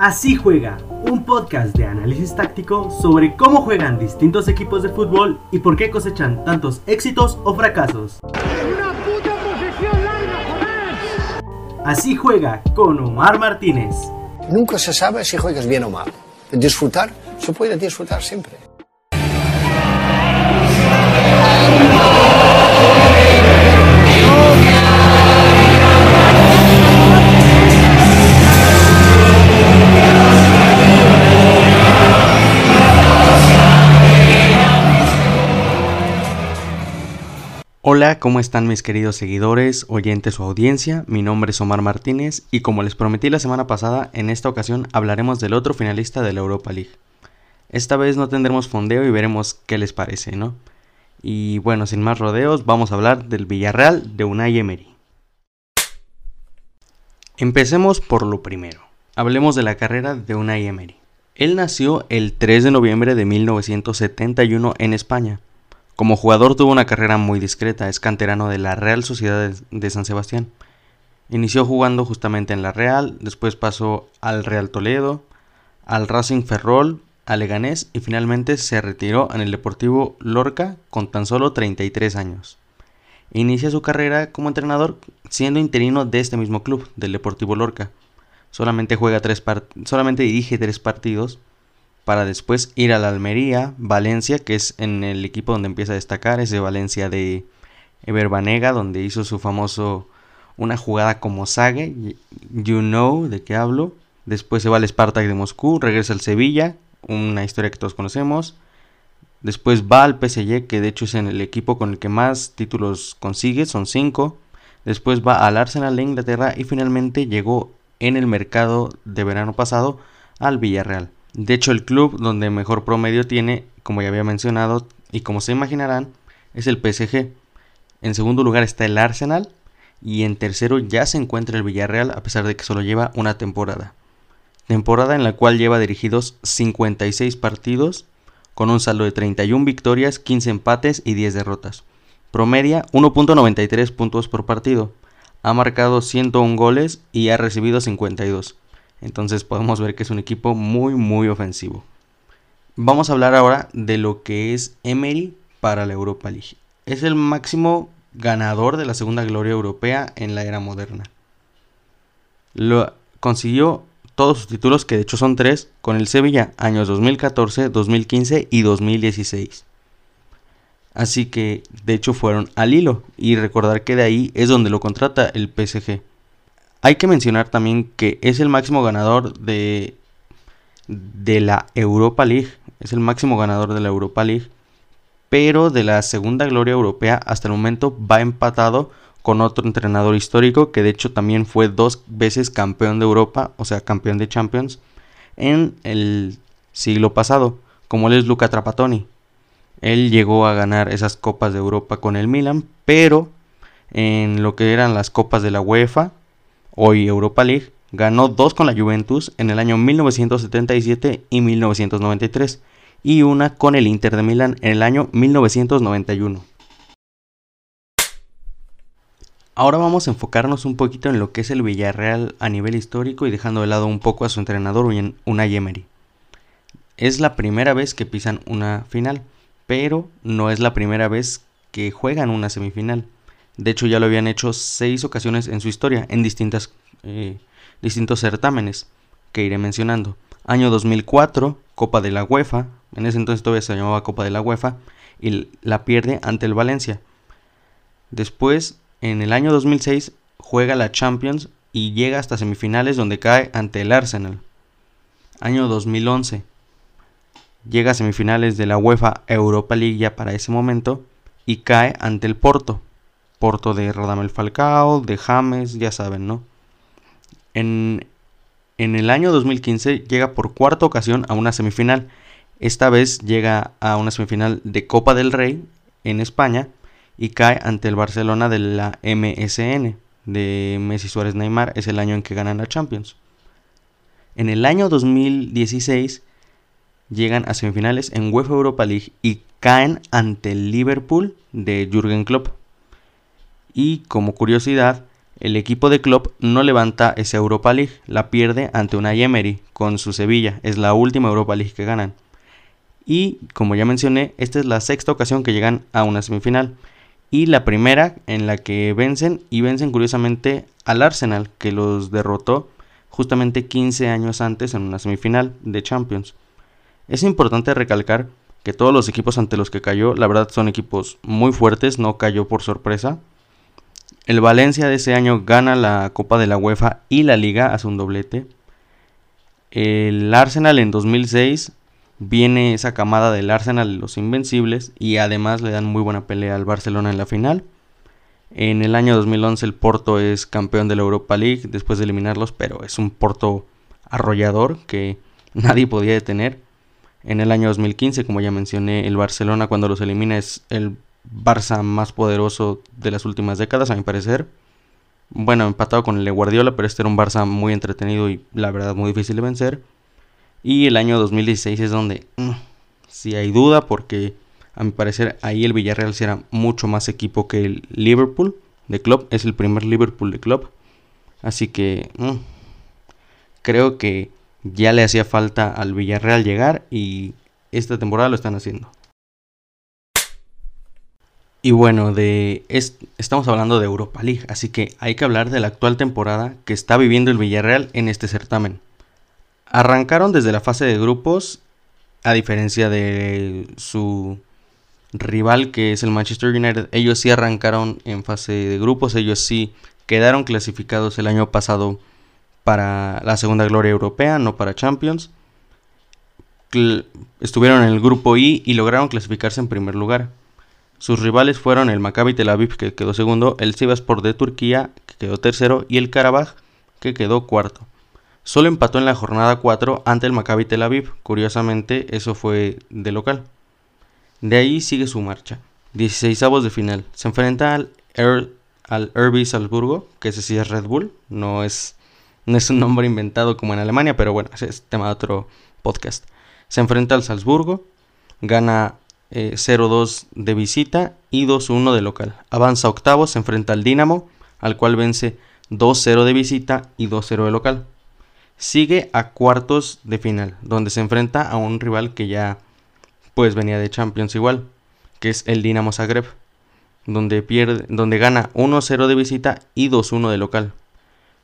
Así juega, un podcast de análisis táctico sobre cómo juegan distintos equipos de fútbol y por qué cosechan tantos éxitos o fracasos. Así juega con Omar Martínez. Nunca se sabe si juegas bien o mal. Disfrutar, se puede disfrutar siempre. Hola, ¿cómo están mis queridos seguidores, oyentes o audiencia? Mi nombre es Omar Martínez y como les prometí la semana pasada, en esta ocasión hablaremos del otro finalista de la Europa League. Esta vez no tendremos fondeo y veremos qué les parece, ¿no? Y bueno, sin más rodeos, vamos a hablar del Villarreal de Unai Emery. Empecemos por lo primero. Hablemos de la carrera de Unai Emery. Él nació el 3 de noviembre de 1971 en España como jugador tuvo una carrera muy discreta, es canterano de la Real Sociedad de San Sebastián. Inició jugando justamente en la Real, después pasó al Real Toledo, al Racing Ferrol, al Leganés y finalmente se retiró en el Deportivo Lorca con tan solo 33 años. Inicia su carrera como entrenador siendo interino de este mismo club, del Deportivo Lorca. Solamente, juega tres solamente dirige tres partidos para después ir a la Almería, Valencia, que es en el equipo donde empieza a destacar, es de Valencia de Ever Banega, donde hizo su famoso una jugada como Sage, you know de qué hablo. Después se va al Spartak de Moscú, regresa al Sevilla, una historia que todos conocemos. Después va al PSG, que de hecho es en el equipo con el que más títulos consigue, son 5. Después va al Arsenal de Inglaterra y finalmente llegó en el mercado de verano pasado al Villarreal. De hecho, el club donde mejor promedio tiene, como ya había mencionado, y como se imaginarán, es el PSG. En segundo lugar está el Arsenal y en tercero ya se encuentra el Villarreal a pesar de que solo lleva una temporada. Temporada en la cual lleva dirigidos 56 partidos con un saldo de 31 victorias, 15 empates y 10 derrotas. Promedia 1.93 puntos por partido. Ha marcado 101 goles y ha recibido 52. Entonces podemos ver que es un equipo muy muy ofensivo. Vamos a hablar ahora de lo que es Emery para la Europa League. Es el máximo ganador de la segunda gloria europea en la era moderna. Lo consiguió todos sus títulos, que de hecho son tres, con el Sevilla años 2014, 2015 y 2016. Así que de hecho fueron al hilo y recordar que de ahí es donde lo contrata el PSG. Hay que mencionar también que es el máximo ganador de, de la Europa League. Es el máximo ganador de la Europa League. Pero de la segunda gloria europea hasta el momento va empatado con otro entrenador histórico que de hecho también fue dos veces campeón de Europa, o sea, campeón de Champions, en el siglo pasado, como él es Luca Trapattoni. Él llegó a ganar esas copas de Europa con el Milan, pero en lo que eran las copas de la UEFA hoy Europa League, ganó dos con la Juventus en el año 1977 y 1993 y una con el Inter de Milán en el año 1991. Ahora vamos a enfocarnos un poquito en lo que es el Villarreal a nivel histórico y dejando de lado un poco a su entrenador Unai Emery. Es la primera vez que pisan una final, pero no es la primera vez que juegan una semifinal. De hecho, ya lo habían hecho seis ocasiones en su historia, en distintas, eh, distintos certámenes que iré mencionando. Año 2004, Copa de la UEFA, en ese entonces todavía se llamaba Copa de la UEFA, y la pierde ante el Valencia. Después, en el año 2006, juega la Champions y llega hasta semifinales donde cae ante el Arsenal. Año 2011, llega a semifinales de la UEFA Europa League ya para ese momento y cae ante el Porto. Porto de Radamel Falcao, de James, ya saben, ¿no? En, en el año 2015 llega por cuarta ocasión a una semifinal. Esta vez llega a una semifinal de Copa del Rey en España y cae ante el Barcelona de la MSN de Messi Suárez Neymar. Es el año en que ganan la Champions. En el año 2016 llegan a semifinales en UEFA Europa League y caen ante el Liverpool de Jürgen Klopp. Y como curiosidad, el equipo de Klopp no levanta esa Europa League, la pierde ante una Emery con su Sevilla, es la última Europa League que ganan. Y como ya mencioné, esta es la sexta ocasión que llegan a una semifinal y la primera en la que vencen y vencen curiosamente al Arsenal que los derrotó justamente 15 años antes en una semifinal de Champions. Es importante recalcar que todos los equipos ante los que cayó, la verdad son equipos muy fuertes, no cayó por sorpresa. El Valencia de ese año gana la Copa de la UEFA y la Liga, hace un doblete. El Arsenal en 2006 viene esa camada del Arsenal, los Invencibles, y además le dan muy buena pelea al Barcelona en la final. En el año 2011 el Porto es campeón de la Europa League después de eliminarlos, pero es un Porto arrollador que nadie podía detener. En el año 2015, como ya mencioné, el Barcelona cuando los elimina es el Barça más poderoso de las últimas décadas, a mi parecer. Bueno, empatado con el de Guardiola, pero este era un Barça muy entretenido y la verdad muy difícil de vencer. Y el año 2016 es donde mm, si hay duda porque a mi parecer ahí el Villarreal será mucho más equipo que el Liverpool de club. Es el primer Liverpool de club. Así que mm, creo que ya le hacía falta al Villarreal llegar y esta temporada lo están haciendo. Y bueno, de estamos hablando de Europa League, así que hay que hablar de la actual temporada que está viviendo el Villarreal en este certamen. Arrancaron desde la fase de grupos, a diferencia de su rival que es el Manchester United. Ellos sí arrancaron en fase de grupos, ellos sí quedaron clasificados el año pasado para la segunda gloria europea, no para Champions. Estuvieron en el grupo I y lograron clasificarse en primer lugar. Sus rivales fueron el Maccabi Tel Aviv que quedó segundo, el Sivasspor de Turquía que quedó tercero y el Karabaj que quedó cuarto. Solo empató en la jornada 4 ante el Maccabi Tel Aviv. Curiosamente, eso fue de local. De ahí sigue su marcha. 16 de final. Se enfrenta al, RB Salzburgo, que ese sí es Red Bull. No es, no es un nombre inventado como en Alemania, pero bueno, ese es tema de otro podcast. Se enfrenta al Salzburgo. Gana 0-2 eh, de visita y 2-1 de local. Avanza octavo, se enfrenta al Dinamo, al cual vence 2-0 de visita y 2-0 de local sigue a cuartos de final, donde se enfrenta a un rival que ya pues venía de Champions igual, que es el Dinamo Zagreb, donde pierde, donde gana 1-0 de visita y 2-1 de local.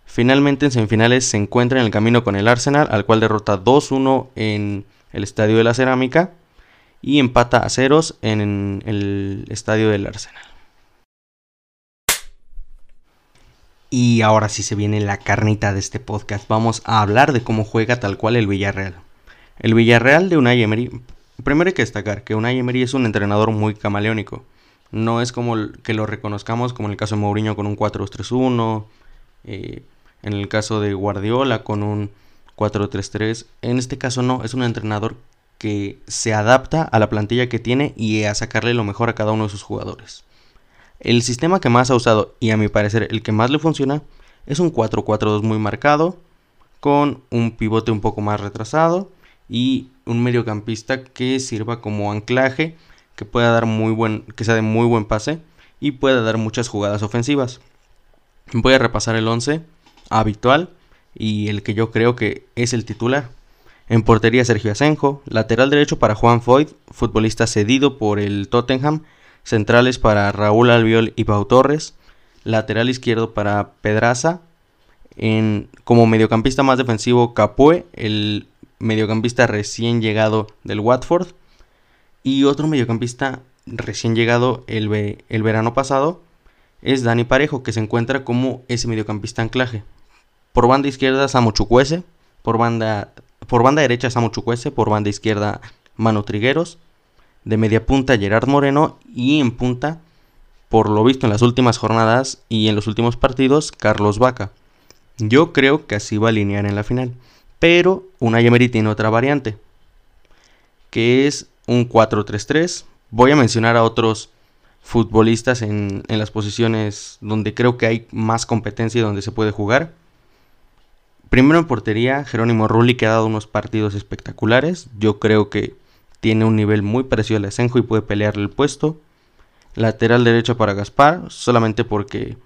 Finalmente en semifinales se encuentra en el camino con el Arsenal, al cual derrota 2-1 en el Estadio de la Cerámica y empata a ceros en el Estadio del Arsenal. Y ahora sí se viene la carnita de este podcast. Vamos a hablar de cómo juega tal cual el Villarreal. El Villarreal de Unai Emery. Primero hay que destacar que Unai Emery es un entrenador muy camaleónico. No es como que lo reconozcamos como en el caso de Mourinho con un 4-2-3-1. Eh, en el caso de Guardiola con un 4-3-3. En este caso no, es un entrenador que se adapta a la plantilla que tiene y a sacarle lo mejor a cada uno de sus jugadores. El sistema que más ha usado y a mi parecer el que más le funciona es un 4-4-2 muy marcado, con un pivote un poco más retrasado y un mediocampista que sirva como anclaje, que pueda dar muy buen, que sea de muy buen pase y pueda dar muchas jugadas ofensivas. Voy a repasar el 11 habitual y el que yo creo que es el titular. En portería Sergio Asenjo, lateral derecho para Juan Foyt, futbolista cedido por el Tottenham. Centrales para Raúl Albiol y Pau Torres, lateral izquierdo para Pedraza, en, como mediocampista más defensivo Capue, el mediocampista recién llegado del Watford, y otro mediocampista recién llegado el, el verano pasado es Dani Parejo, que se encuentra como ese mediocampista anclaje. Por banda izquierda Samu Chukwese, por banda, por banda derecha Samu Chukwese, por banda izquierda Manu Trigueros, de media punta Gerard Moreno y en punta, por lo visto en las últimas jornadas y en los últimos partidos, Carlos Vaca. Yo creo que así va a alinear en la final. Pero una Emery tiene otra variante, que es un 4-3-3. Voy a mencionar a otros futbolistas en, en, las posiciones donde creo que hay más competencia y donde se puede jugar. Primero en portería, Jerónimo Rulli que ha dado unos partidos espectaculares. Yo creo que tiene un nivel muy parecido al Asenjo y puede pelearle el puesto. Lateral derecho para Gaspar, solamente porque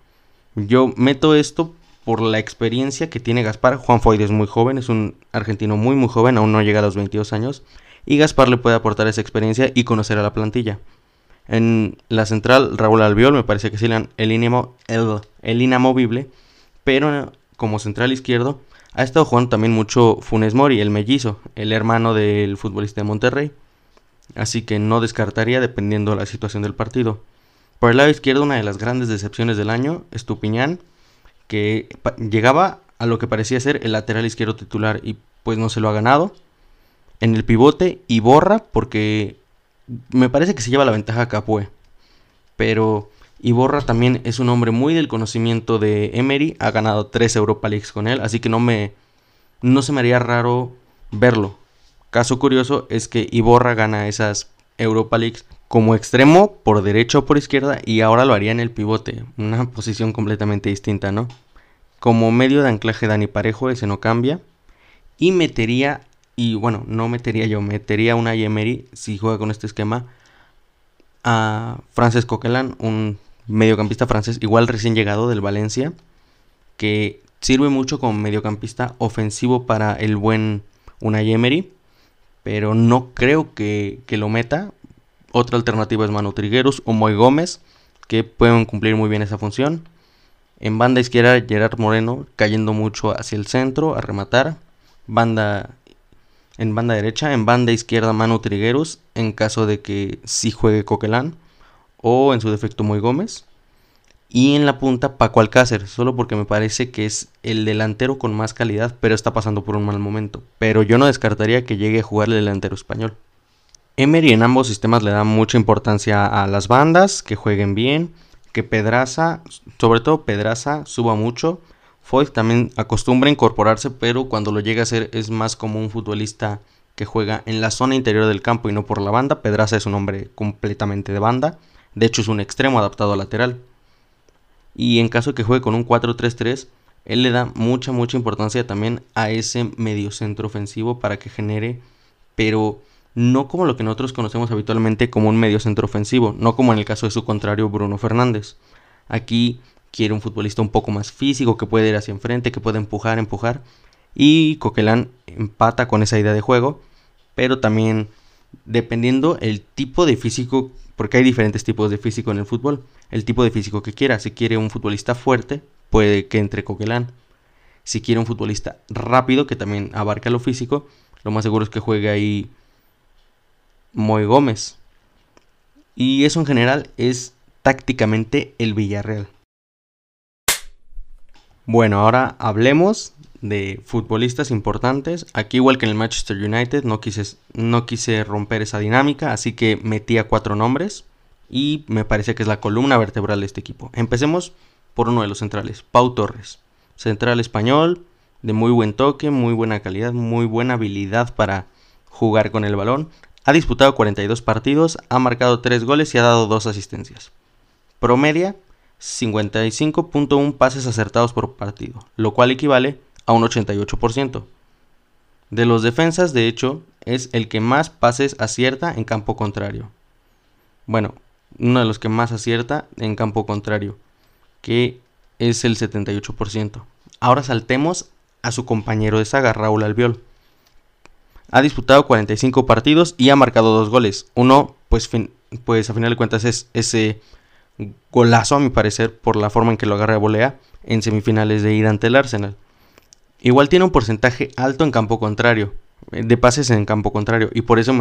Yo meto esto por la experiencia que tiene Gaspar. Juan Foyt es muy joven, es un argentino muy muy joven, aún no llega a los 22 años. Y Gaspar le puede aportar esa experiencia y conocer a la plantilla. En la central, Raúl Albiol me parece que es el, el inamovible. Pero como central izquierdo ha estado jugando también mucho Funes Mori, el mellizo, el hermano del futbolista de Monterrey. Así que no descartaría dependiendo de la situación del partido. Por el lado izquierdo, una de las grandes decepciones del año, Estupiñán, que llegaba a lo que parecía ser el lateral izquierdo titular y pues no se lo ha ganado. En el pivote, y borra porque me parece que se lleva la ventaja a Capué. Pero Iborra también es un hombre muy del conocimiento de Emery, ha ganado 3 Europa Leagues con él, así que no me no se me haría raro verlo. Caso curioso es que Iborra gana esas Europa Leagues como extremo por derecha o por izquierda y ahora lo haría en el pivote, una posición completamente distinta, ¿no? Como medio de anclaje Dani Parejo, ese no cambia y metería y bueno, no metería yo, metería una Emery si juega con este esquema a Frances Coquelin, un mediocampista francés, igual recién llegado del Valencia, que sirve mucho como mediocampista ofensivo para el buen Unai Emery, pero no creo que, lo meta. Otra alternativa es Manu Trigueros o Moy Gómez, que pueden cumplir muy bien esa función. En banda izquierda, Gerard Moreno cayendo mucho hacia el centro a rematar. Banda en banda derecha, en banda izquierda Manu Trigueros, en caso de que sí juegue Coquelán o en su defecto Muy Gómez. Y en la punta Paco Alcácer, solo porque me parece que es el delantero con más calidad, pero está pasando por un mal momento. Pero yo no descartaría que llegue a jugar el delantero español. Emery en ambos sistemas le da mucha importancia a las bandas, que jueguen bien, que Pedraza, sobre todo Pedraza, suba mucho. Foyt también acostumbra incorporarse, pero cuando lo llega a hacer es más como un futbolista que juega en la zona interior del campo y no por la banda. Pedraza es un hombre completamente de banda. De hecho, es un extremo adaptado a lateral. Y en caso de que juegue con un 4-3-3, él le da mucha, mucha importancia también a ese mediocentro ofensivo para que genere, pero no como lo que nosotros conocemos habitualmente como un mediocentro ofensivo, no como en el caso de su contrario Bruno Fernández. Aquí quiere un futbolista un poco más físico, que puede ir hacia enfrente, que puede empujar, empujar. Y Coquelin empata con esa idea de juego, pero también dependiendo el tipo de físico porque hay diferentes tipos de físico en el fútbol. El tipo de físico que quiera. Si quiere un futbolista fuerte, puede que entre Coquelán. Si quiere un futbolista rápido, que también abarca lo físico, lo más seguro es que juegue ahí Moy Gómez. Y eso en general es tácticamente el Villarreal. Bueno, ahora hablemos de futbolistas importantes. Aquí igual que en el Manchester United no quise, no quise romper esa dinámica, así que metí a cuatro nombres y me parece que es la columna vertebral de este equipo. Empecemos por uno de los centrales, Pau Torres. Central español, de muy buen toque, muy buena calidad, muy buena habilidad para jugar con el balón. Ha disputado 42 partidos, ha marcado 3 goles y ha dado 2 asistencias. Promedia 55.1 pases acertados por partido, lo cual equivale a un 88%. De los defensas, de hecho, es el que más pases acierta en campo contrario. Bueno, uno de los que más acierta en campo contrario, que es el 78%. Ahora saltemos a su compañero de saga, Raúl Albiol. Ha disputado 45 partidos y ha marcado dos goles. Uno, pues, pues a final de cuentas es ese golazo, a mi parecer, por la forma en que lo agarra de volea en semifinales de ida ante el Arsenal. Igual tiene un porcentaje alto en campo contrario, eh, de pases en campo contrario, y por eso,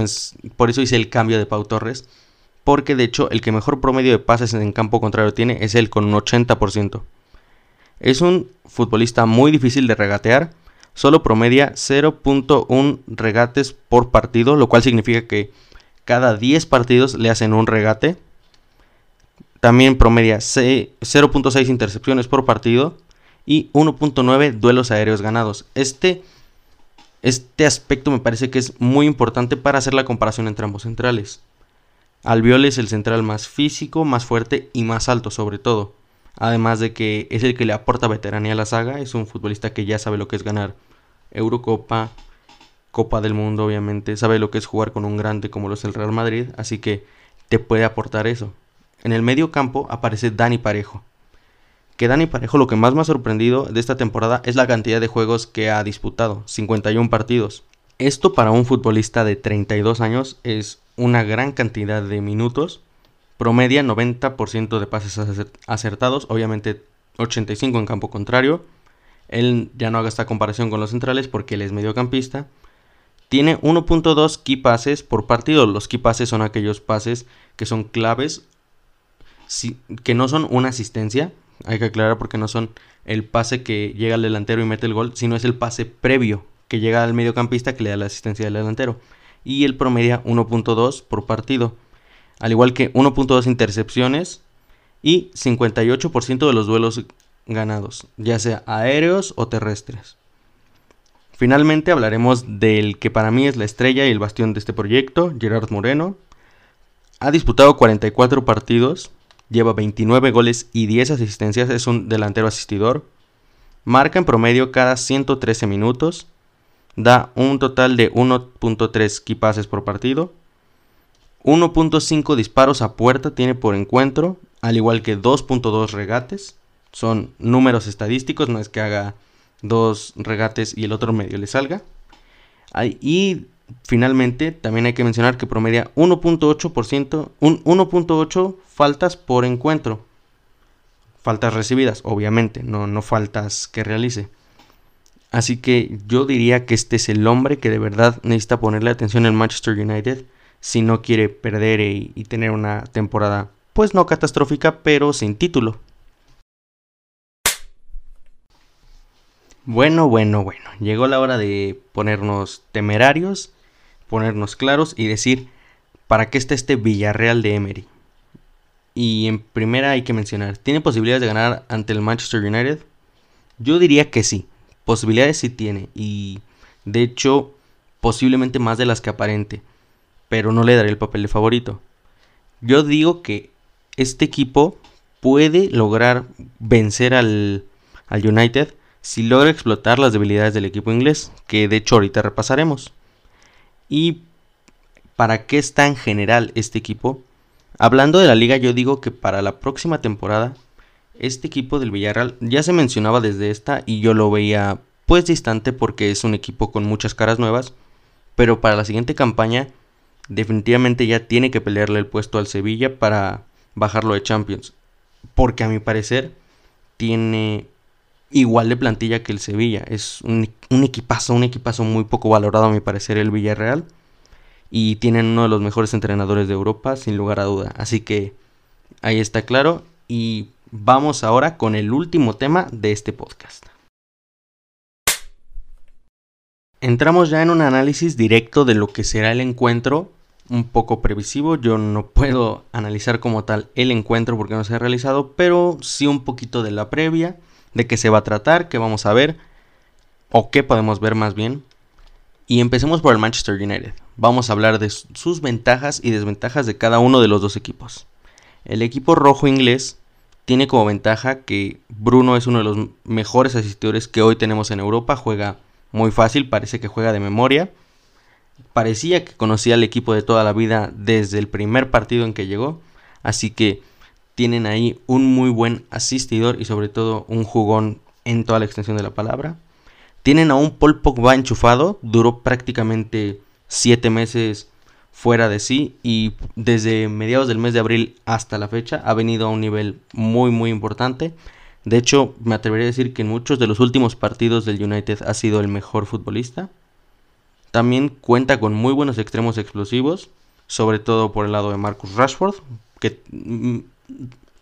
por eso hice el cambio de Pau Torres, porque de hecho el que mejor promedio de pases en campo contrario tiene es él con un 80%. Es un futbolista muy difícil de regatear, solo promedia 0.1 regates por partido, lo cual significa que cada 10 partidos le hacen un regate. También promedia 0.6 intercepciones por partido y 1.9 duelos aéreos ganados. Este, este aspecto me parece que es muy importante para hacer la comparación entre ambos centrales. Albiol es el central más físico, más fuerte y más alto sobre todo. Además de que es el que le aporta veteranía a la saga, es un futbolista que ya sabe lo que es ganar Eurocopa, Copa del Mundo obviamente, sabe lo que es jugar con un grande como lo es el Real Madrid, así que te puede aportar eso. En el medio campo aparece Dani Parejo, que Dani Parejo lo que más me ha sorprendido de esta temporada es la cantidad de juegos que ha disputado, 51 partidos. Esto para un futbolista de 32 años es una gran cantidad de minutos, promedia 90% de pases acertados, obviamente 85 en campo contrario. Él ya no haga esta comparación con los centrales porque él es mediocampista. Tiene 1.2 key passes por partido. Los key passes son aquellos pases que son claves, que no son una asistencia, hay que aclarar porque no son el pase que llega al delantero y mete el gol, sino es el pase previo que llega al mediocampista que le da la asistencia del delantero. Y el promedia 1.2 por partido. Al igual que 1.2 intercepciones y 58% de los duelos ganados, ya sea aéreos o terrestres. Finalmente hablaremos del que para mí es la estrella y el bastión de este proyecto, Gerard Moreno. Ha disputado 44 partidos, lleva 29 goles y 10 asistencias, es un delantero asistidor. Marca en promedio cada 113 minutos, da un total de 1.3 key pases por partido. 1.5 disparos a puerta tiene por encuentro, al igual que 2.2 regates. Son números estadísticos, no es que haga dos regates y el otro medio le salga. Y finalmente también hay que mencionar que promedia 1.8%, un 1.8 faltas por encuentro. Faltas recibidas, obviamente, no, no faltas que realice. Así que yo diría que este es el hombre que de verdad necesita ponerle atención en Manchester United si no quiere perder y tener una temporada, pues no catastrófica, pero sin título. Bueno, bueno, bueno, llegó la hora de ponernos temerarios, ponernos claros y decir para qué está este Villarreal de Emery. Y en primera hay que mencionar, ¿tiene posibilidades de ganar ante el Manchester United? Yo diría que sí, posibilidades sí tiene y de hecho posiblemente más de las que aparente, pero no le daré el papel de favorito. Yo digo que este equipo puede lograr vencer al, al United si logra explotar las debilidades del equipo inglés, que de hecho ahorita repasaremos. ¿Y para qué está en general este equipo? Hablando de la liga, yo digo que para la próxima temporada, este equipo del Villarreal ya se mencionaba desde esta y yo lo veía pues distante porque es un equipo con muchas caras nuevas, pero para la siguiente campaña definitivamente ya tiene que pelearle el puesto al Sevilla para bajarlo de Champions, porque a mi parecer tiene igual de plantilla que el Sevilla, es un, un equipazo, un equipazo muy poco valorado a mi parecer el Villarreal y tienen uno de los mejores entrenadores de Europa, sin lugar a duda. Así que ahí está claro y vamos ahora con el último tema de este podcast. Entramos ya en un análisis directo de lo que será el encuentro, un poco previsivo. Yo no puedo analizar como tal el encuentro porque no se ha realizado, pero sí un poquito de la previa, de qué se va a tratar, qué vamos a ver, o qué podemos ver más bien. Y empecemos por el Manchester United vamos a hablar de sus ventajas y desventajas de cada uno de los dos equipos. El equipo rojo inglés tiene como ventaja que Bruno es uno de los mejores asistidores que hoy tenemos en Europa, juega muy fácil, parece que juega de memoria. Parecía que conocía al equipo de toda la vida desde el primer partido en que llegó, así que tienen ahí un muy buen asistidor y sobre todo un jugón en toda la extensión de la palabra. Tienen a un Paul Pogba enchufado, duró prácticamente siete meses fuera de sí y desde mediados del mes de abril hasta la fecha ha venido a un nivel muy muy importante. De hecho, me atrevería a decir que en muchos de los últimos partidos del United ha sido el mejor futbolista. También cuenta con muy buenos extremos explosivos, sobre todo por el lado de Marcus Rashford, que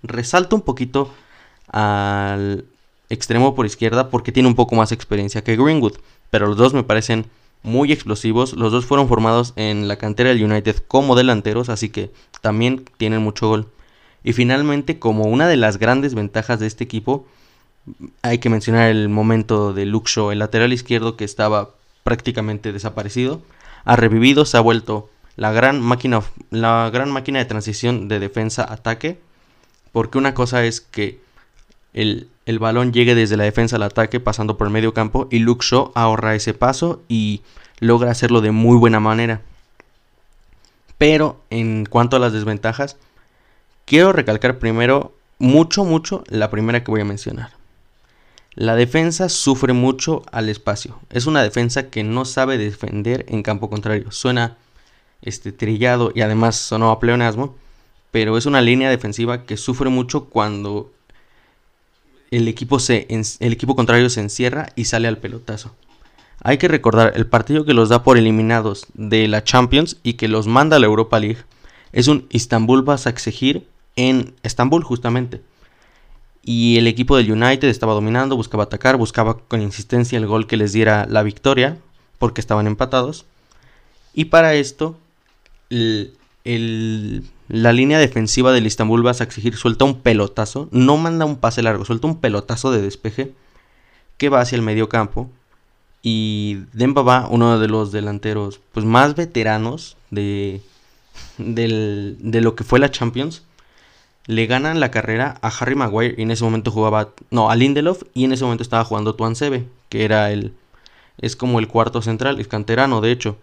resalta un poquito al extremo por izquierda porque tiene un poco más experiencia que Greenwood, pero los dos me parecen muy explosivos. Los dos fueron formados en la cantera del United como delanteros, así que también tienen mucho gol. Y finalmente, como una de las grandes ventajas de este equipo, hay que mencionar el momento de Shaw, el lateral izquierdo que estaba prácticamente desaparecido, ha revivido, se ha vuelto la gran máquina, la gran máquina de transición de defensa-ataque, porque una cosa es que el, el balón llegue desde la defensa al ataque pasando por el medio campo y Luke Shaw ahorra ese paso y logra hacerlo de muy buena manera. Pero en cuanto a las desventajas, quiero recalcar primero mucho, mucho la primera que voy a mencionar. La defensa sufre mucho al espacio. Es una defensa que no sabe defender en campo contrario. Suena este, trillado y además sonó a pleonasmo, pero es una línea defensiva que sufre mucho cuando el equipo, se, el equipo contrario se encierra y sale al pelotazo. Hay que recordar, el partido que los da por eliminados de la Champions y que los manda a la Europa League es un Istanbul Basaksehir en Estambul justamente y el equipo del United estaba dominando, buscaba atacar, buscaba con insistencia el gol que les diera la victoria, porque estaban empatados. Y para esto, la línea defensiva del Istanbul vas a exigir suelta un pelotazo, no manda un pase largo, suelta un pelotazo de despeje que va hacia el medio campo. Y Dembaba, uno de los delanteros pues, más veteranos de, de lo que fue la Champions, le ganan la carrera a Harry Maguire y en ese momento jugaba, no, a Lindelof y en ese momento estaba jugando Tuan Sebe, que era el, es como el cuarto central, es canterano de hecho.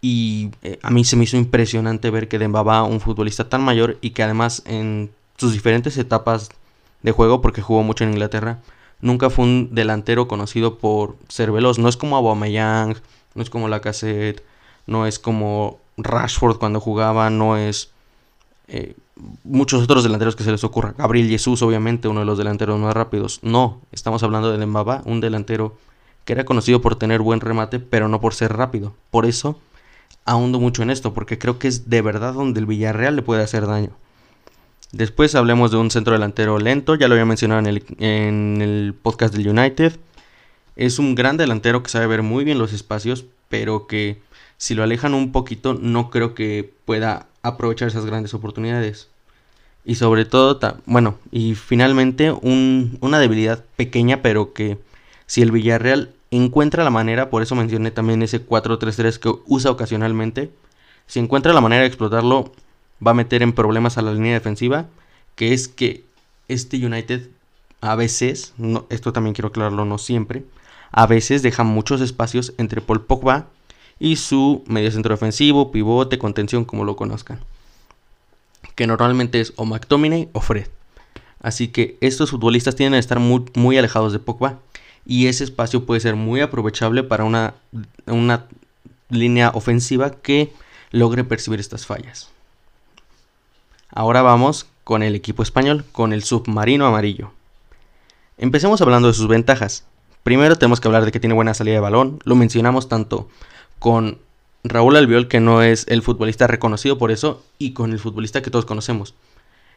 Y eh, a mí se me hizo impresionante ver que Dembaba, un futbolista tan mayor y que además en sus diferentes etapas de juego, porque jugó mucho en Inglaterra, nunca fue un delantero conocido por ser veloz. No es como Aubameyang, no es como Lacazette, no es como Rashford cuando jugaba, no es eh, muchos otros delanteros que se les ocurra. Gabriel Jesús, obviamente, uno de los delanteros más rápidos. No, estamos hablando de Dembaba, un delantero que era conocido por tener buen remate, pero no por ser rápido. Por eso ahondo mucho en esto, porque creo que es de verdad donde el Villarreal le puede hacer daño. Después hablemos de un centro delantero lento, ya lo había mencionado en el, en el podcast del United. Es un gran delantero que sabe ver muy bien los espacios, pero que si lo alejan un poquito no creo que pueda aprovechar esas grandes oportunidades. Y sobre todo, bueno, y finalmente una debilidad pequeña, pero que si el Villarreal encuentra la manera, por eso mencioné también ese 4-3-3 que usa ocasionalmente, si encuentra la manera de explotarlo, va a meter en problemas a la línea defensiva, que es que este United a veces, esto también quiero aclararlo, no siempre, a veces deja muchos espacios entre Paul Pogba y su medio centro defensivo, pivote, contención, como lo conozcan. Que normalmente es o McTominay o Fred. Así que estos futbolistas tienen que estar muy, muy alejados de Pogba. Y ese espacio puede ser muy aprovechable para una, una línea ofensiva que logre percibir estas fallas. Ahora vamos con el equipo español, con el submarino amarillo. Empecemos hablando de sus ventajas. Primero tenemos que hablar de que tiene buena salida de balón. Lo mencionamos tanto con Raúl Albiol, que no es el futbolista reconocido por eso, y con el futbolista que todos conocemos.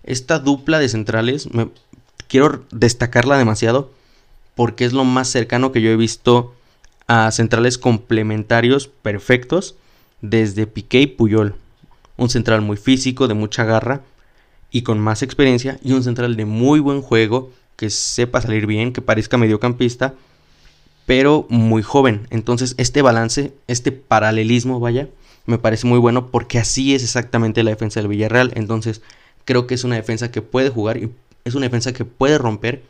Esta dupla de centrales, quiero destacarla demasiado porque es lo más cercano que yo he visto a centrales complementarios perfectos desde Piqué y Puyol. Un central muy físico, de mucha garra y con más experiencia, y un central de muy buen juego, que sepa salir bien, que parezca mediocampista pero muy joven. Entonces este balance, este paralelismo, vaya, me parece muy bueno porque así es exactamente la defensa del Villarreal. Entonces creo que es una defensa que puede jugar y es una defensa que puede romper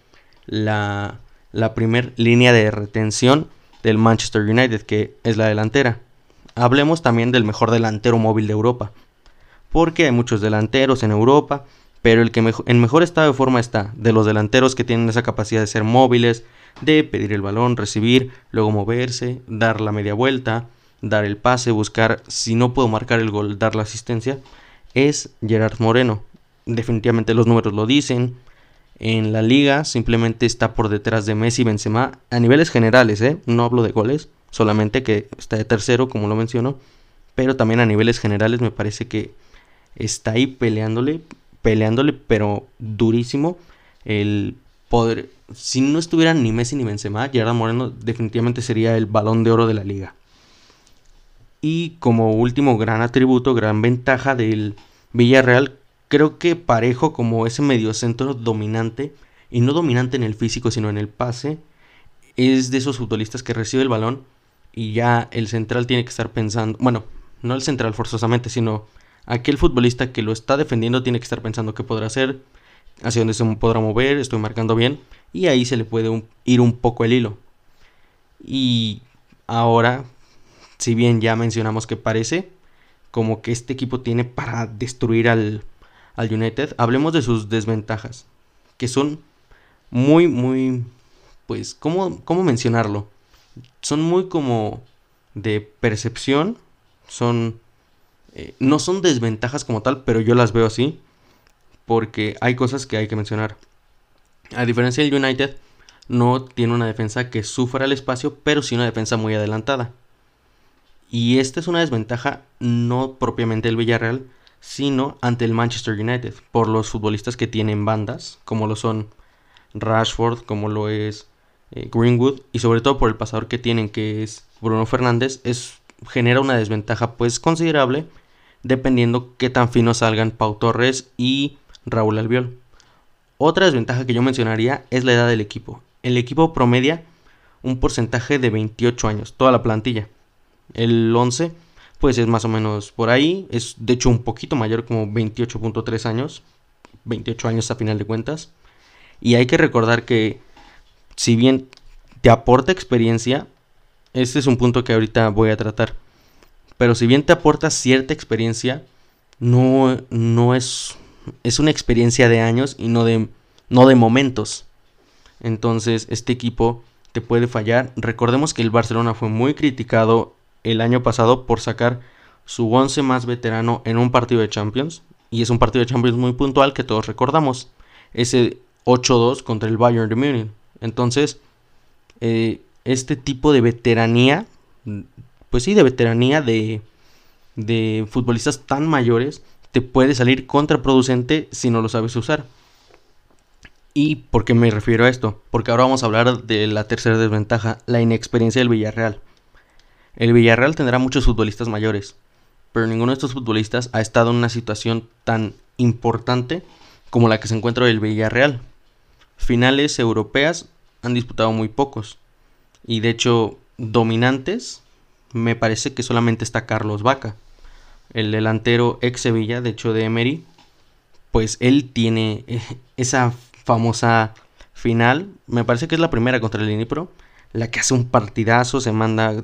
la, la primera línea de retención del Manchester United, que es la delantera. Hablemos también del mejor delantero móvil de Europa. Porque hay muchos delanteros en Europa, pero el que en mejor estado de forma está de los delanteros que tienen esa capacidad de ser móviles, de pedir el balón, recibir, luego moverse, dar la media vuelta, dar el pase, buscar, si no puedo marcar el gol, dar la asistencia, es Gerard Moreno. Definitivamente los números lo dicen. En la liga simplemente está por detrás de Messi y Benzema a niveles generales, ¿eh? no hablo de goles, solamente que está de tercero, como lo menciono, pero también a niveles generales me parece que está ahí peleándole, peleándole, pero durísimo el poder, si no estuvieran ni Messi ni Benzema, Gerard Moreno definitivamente sería el balón de oro de la liga. Y como último gran atributo, gran ventaja del Villarreal, creo que parejo como ese mediocentro dominante, y no dominante en el físico, sino en el pase, es de esos futbolistas que recibe el balón y ya el central tiene que estar pensando, bueno, no el central forzosamente, sino aquel futbolista que lo está defendiendo tiene que estar pensando qué podrá hacer, hacia dónde se podrá mover, estoy marcando bien, y ahí se le puede ir un poco el hilo. Y ahora, si bien ya mencionamos que parece como que este equipo tiene para destruir al, al United, hablemos de sus desventajas, que son muy, muy, pues, ¿cómo, cómo mencionarlo? Son muy como de percepción, son, eh, no son desventajas como tal, pero yo las veo así, porque hay cosas que hay que mencionar. A diferencia del United, no tiene una defensa que sufra el espacio, pero sí una defensa muy adelantada. Y esta es una desventaja no propiamente del Villarreal, sino ante el Manchester United, por los futbolistas que tienen bandas, como lo son Rashford, como lo es eh, Greenwood, y sobre todo por el pasador que tienen, que es Bruno Fernández, es, genera una desventaja pues considerable, dependiendo qué tan finos salgan Pau Torres y Raúl Albiol. Otra desventaja que yo mencionaría es la edad del equipo. El equipo promedia un porcentaje de 28 años, toda la plantilla. El 11 pues es más o menos por ahí, es de hecho un poquito mayor como 28.3 años, 28 años a final de cuentas. Y hay que recordar que si bien te aporta experiencia, este es un punto que ahorita voy a tratar. Pero si bien te aporta cierta experiencia, no, no es, es una experiencia de años y no de, no de momentos. Entonces este equipo te puede fallar. Recordemos que el Barcelona fue muy criticado el año pasado por sacar su 11 más veterano en un partido de Champions. Y es un partido de Champions muy puntual que todos recordamos. Ese 8-2 contra el Bayern de Múnich. Entonces, eh, este tipo de veteranía, pues sí, de veteranía de, de futbolistas tan mayores, te puede salir contraproducente si no lo sabes usar. ¿Y por qué me refiero a esto? Porque ahora vamos a hablar de la tercera desventaja, la inexperiencia del Villarreal. El Villarreal tendrá muchos futbolistas mayores, pero ninguno de estos futbolistas ha estado en una situación tan importante como la que se encuentra el Villarreal. Finales europeas han disputado muy pocos. Y de hecho, dominantes, me parece que solamente está Carlos Vaca. El delantero ex Sevilla, de hecho de Emery, pues él tiene eh, esa famosa final, me parece que es la primera contra el Inipro, la que hace un partidazo, se manda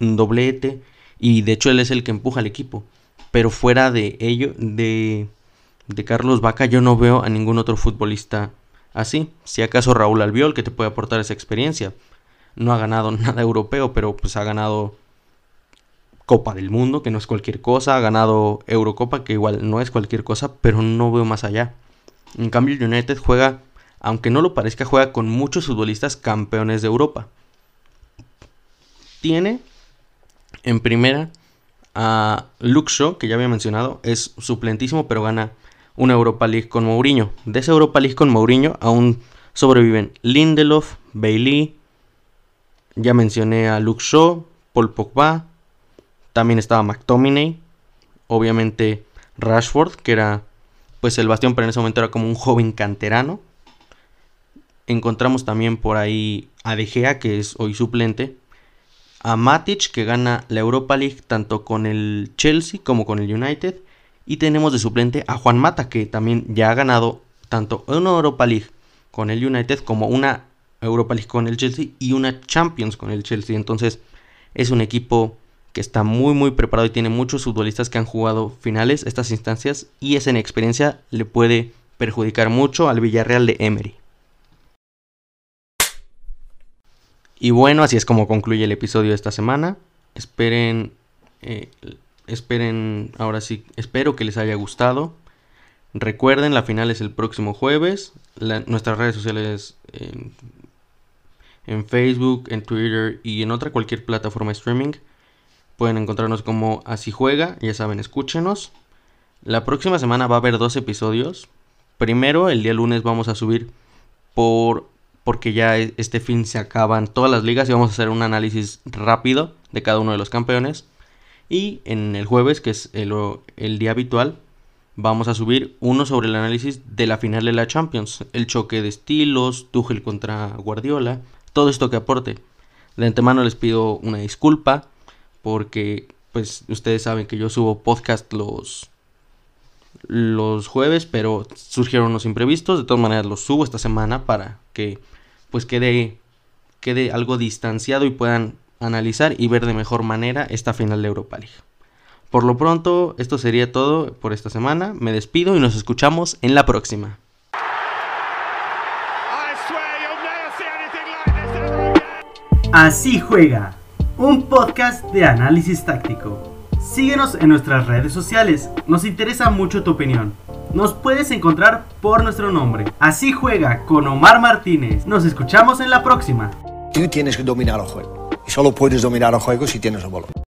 un doblete y de hecho él es el que empuja al equipo. Pero fuera de ello, de, de Carlos Vaca, yo no veo a ningún otro futbolista así. Si acaso Raúl Albiol, que te puede aportar esa experiencia. No ha ganado nada europeo, pero pues ha ganado Copa del Mundo, que no es cualquier cosa. Ha ganado Eurocopa, que igual no es cualquier cosa, pero no veo más allá. En cambio, United juega, aunque no lo parezca, juega con muchos futbolistas campeones de Europa tiene en primera a Luke Shaw, que ya había mencionado, es suplentísimo, pero gana una Europa League con Mourinho. De esa Europa League con Mourinho aún sobreviven Lindelof, Bailey, ya mencioné a Luke Shaw, Paul Pogba, también estaba McTominay, obviamente Rashford, que era pues el bastión, pero en ese momento era como un joven canterano. Encontramos también por ahí a De Gea, que es hoy suplente, a Matic que gana la Europa League tanto con el Chelsea como con el United y tenemos de suplente a Juan Mata que también ya ha ganado tanto una Europa League con el United como una Europa League con el Chelsea y una Champions con el Chelsea. Entonces es un equipo que está muy muy preparado y tiene muchos futbolistas que han jugado finales estas instancias y esa inexperiencia le puede perjudicar mucho al Villarreal de Emery. Y bueno, así es como concluye el episodio de esta semana. Esperen, eh, esperen, ahora sí, espero que les haya gustado. Recuerden, la final es el próximo jueves. nuestras redes sociales en, en, Facebook, en Twitter y en otra cualquier plataforma de streaming. Pueden encontrarnos como Así Juega, ya saben, escúchenos. La próxima semana va a haber dos episodios. Primero, el día lunes vamos a subir por porque ya e, este fin se acaban todas las ligas y vamos a hacer un análisis rápido de cada uno de los campeones. Y en el jueves, que es el, día habitual, vamos a subir uno sobre el análisis de la final de la Champions, el choque de estilos, Tuchel contra Guardiola, todo esto que aporte. De antemano les pido una disculpa porque pues ustedes saben que yo subo podcast los los jueves, pero surgieron unos imprevistos, de todas maneras los subo esta semana para que pues quede, quede algo distanciado y puedan analizar y ver de mejor manera esta final de Europa League. Por lo pronto, esto sería todo por esta semana. Me despido y nos escuchamos en la próxima. Así juega, un podcast de análisis táctico. Síguenos en nuestras redes sociales, nos interesa mucho tu opinión. Nos puedes encontrar por nuestro nombre. Así juega con Omar Martínez. Nos escuchamos en la próxima. Tú tienes que dominar el juego. Y solo puedes dominar el juego si tienes el balón.